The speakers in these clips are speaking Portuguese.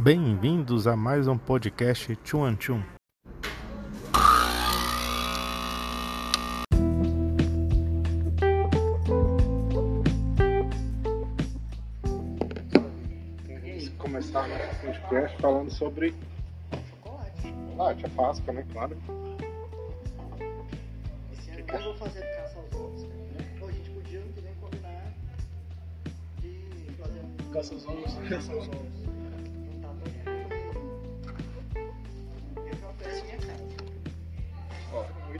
Bem-vindos a mais um podcast Tchum Tchum. Vamos começar nosso podcast falando sobre chocolate, a Páscoa, né? Claro. Esse ano eu vou fazer caça aos ovos, né? Pô, a gente podia ano que vem combinar de fazer Caça aos ovos. caça aos ovos.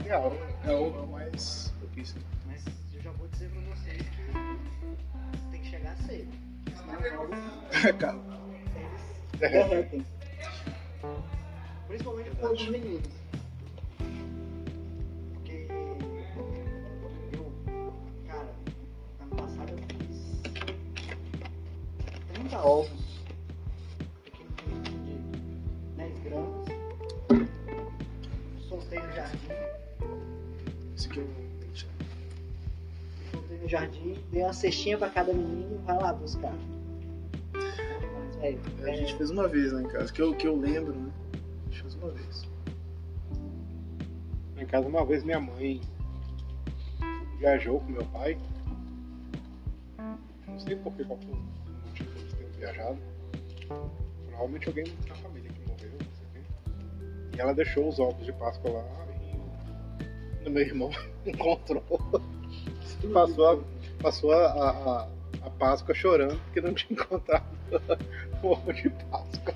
O ideal. É o mais propício. Mas eu já vou dizer pra vocês que tem que chegar cedo. Senão Cara, eles derretem. Principalmente por os meninos. Porque eu, cara, ano passado eu fiz 30 ovos Esse aqui é um soltei no jardim, dei uma cestinha pra cada menino, vai lá buscar. Mas, velho, A gente fez uma vez lá em casa, que eu, que eu lembro, né? A gente fez uma vez. Em casa, uma vez, minha mãe viajou com meu pai. Não sei por que, qual foi o motivo deles terem viajado. Provavelmente alguém da família que morreu, não sei o quê. E ela deixou os ovos de Páscoa lá e o meu irmão encontrou. Passou a, passou a, a, a Páscoa chorando porque não tinha encontrado o ovo de Páscoa.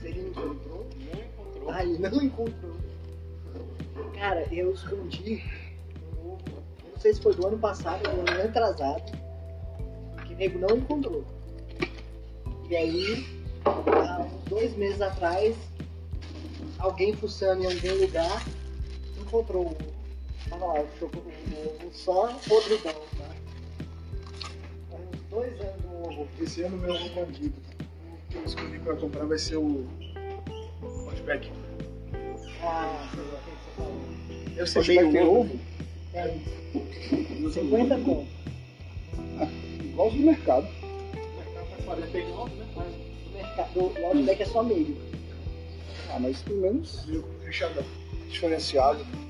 Você ele encontrou? Não encontrou. Ah, ele não encontrou. Cara, eu escondi um ovo. Não sei se foi do ano passado ou do ano atrasado. Que o nego não encontrou. E aí, há uns dois meses atrás, alguém fuçando em algum lugar encontrou o ovo. Tava lá, o o ovo só podridão, tá? Dois anos do ovo. Esse ano meu ovo bandido. O que eu escolhi pra comprar vai ser o Hotback. Ah, sei lá o que você falou. Deve ser meio ovo? É, 50 conto. Igual os do mercado. Mas o mercado, o Outback é só meio. Ah, mas pelo menos fechadão. Diferenciado.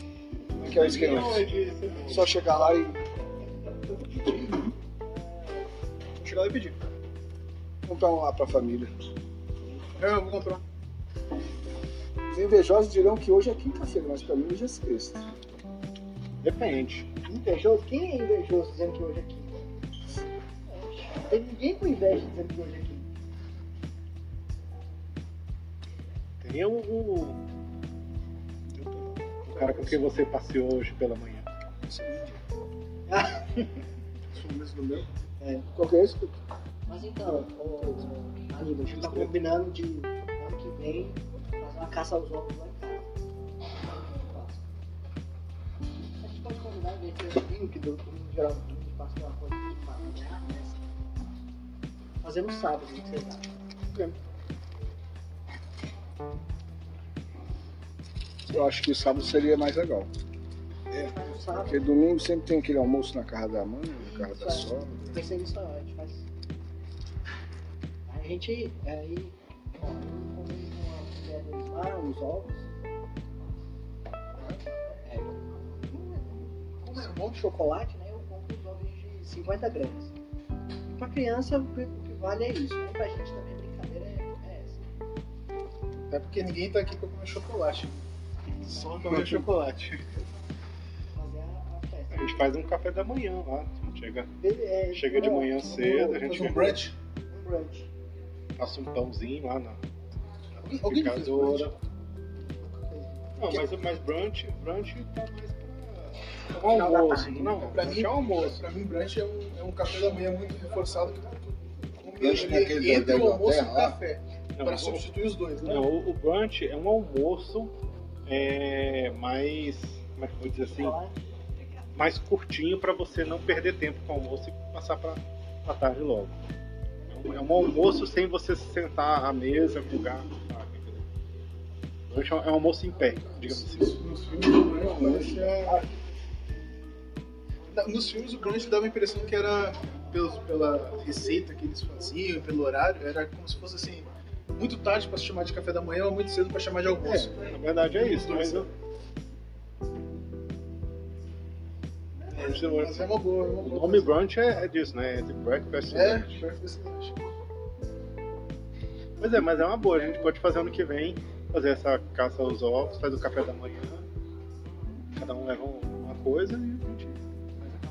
É que é o esquema? Só chegar lá e. Chegar lá e pedir. Comprar um lá pra família. Eu vou comprar. Os invejosos dirão que hoje é quinta-feira, mas pra mim hoje é sexta. Depende. Invejoso? Quem é invejoso dizendo que hoje é quinta? Não tem ninguém com inveja dizendo que hoje é quinta. O, o cara com quem você passeou hoje pela manhã. Esse é índio. Ah, o do meu. É. Qual que é esse? Mas então, ô, Aníbal, a gente tá combinando de ano que vem fazer uma caça aos ovos lá em casa. A gente pode combinar de ter um vinho que do domingo geral é uma coisa de familiar, né? Fazer no sábado, o que vocês acham? Eu acho que sábado seria mais legal. Sábado. Porque domingo sempre tem aquele almoço na casa da mãe, na casa da Isso, é. sogra. Pensei nisso, a gente faz. Aí a gente. Aí. Comi uma lá, os ovos. É. Como é um bom de chocolate, né? Eu compro os ovos de 50 gramas. Pra criança, o que o que vale é isso, né? Pra gente também a brincadeira é, é essa. É porque ninguém tá aqui pra comer chocolate. Só comer chocolate. A, gente faz um café da manhã lá. Chega, É, chega de manhã cedo, a gente Fazer um brunch. Um brunch. passa um pãozinho lá na, na picadora. brunch? Não, mas, mas brunch, brunch tá mais pra um almoço. tarde. Não, Pra mim, é um almoço. Pra mim, brunch é um, é um café da manhã muito reforçado. Brunch Ele- naquele entre da o almoço e o café. Não, Para o- substituir os dois, né? Não, o, o brunch é um almoço é, mais, como é que eu vou dizer assim, mais curtinho para você não perder tempo com o almoço e passar para a tarde logo. É um, almoço sem você se sentar à mesa, sabe? Brunch é um- é um almoço em pé, digamos assim. Nos filmes, o brunch é... Nos filmes, o brunch dava a impressão que era, pelos, pela receita que eles faziam, pelo horário, era como se fosse assim, muito tarde pra se chamar de café da manhã ou muito cedo pra chamar de almoço. É, na verdade é isso, mas eu. É, mas é uma boa, é uma O boa. nome brunch é, é disso, né? É de breakfast. É, lunch. breakfast lunch. Pois é, mas é uma boa. A gente pode fazer ano que vem, fazer essa caça aos ovos, faz o café da manhã. Cada um leva um- uma coisa e a gente faz a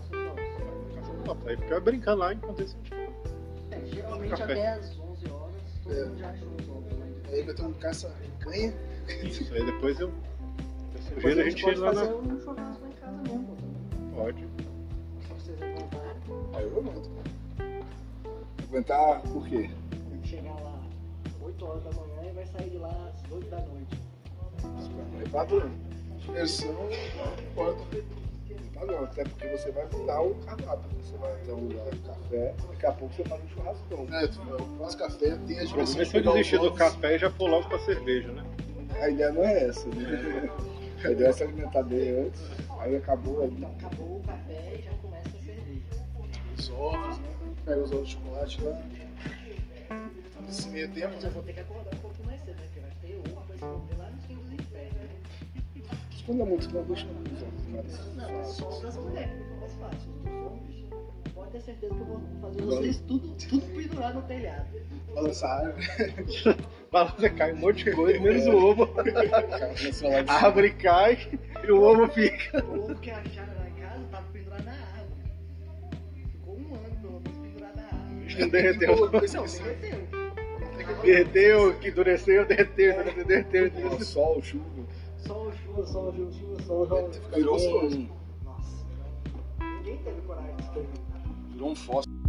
caça aos ovos. Aí fica brincando lá enquanto isso a gente. É, geralmente Café. até às 11 horas todo É. Aí vai ter um caça canha. Isso, aí depois eu. Eu Depois sugiro a gente ir pode lá fazer na. um churrasco lá em casa mesmo. Pode. Vocês aguentarem, Aí eu aguento. Aguentar por quê? tem que chegar lá 8 horas da manhã e vai sair de lá às 8 da noite. É padrão. Diversão não importa. É padrão, até porque você vai mudar o cardápio. Você vai ter um lugar de café, daqui a pouco você faz um churrascão. É, tu faz café, tem a O problema é se eu desistir do café e já for logo pra cerveja, né? A ideia não é essa, né? A ideia é se alimentar bem antes, aí acabou ali. Então acabou o café e já começa a cerveja. Os ovos, né? Pega os ovos de chocolate lá. Nesse meio tempo, Mas eu vou ter que acordar um pouco mais cedo, né? Porque vai ter ovo pra esconder lá nos fins dos infernos. né? Esconda muito, não deixa ovos mais Não, é só das mulheres que fica mais fácil. Os homens, pode ter certeza que eu vou fazer vocês tudo, tudo pendurado no telhado. Balança a árvore. Balança, cai um monte de coisa, menos o ovo. A árvore cai e o ovo fica. O ovo que acharam lá em casa tava pendurado na árvore. Ficou um ano pelo menos pendurado na árvore. Não derreteu. Não, derreteu. Derreteu, que endureceu, derreteu, derreteu, derreteu. Sol, chuva. Sol, chuva, sol, chuva, chuva, sol, sol. Virou um, Nossa. Ninguém teve coragem de escrever. virou um fósforo.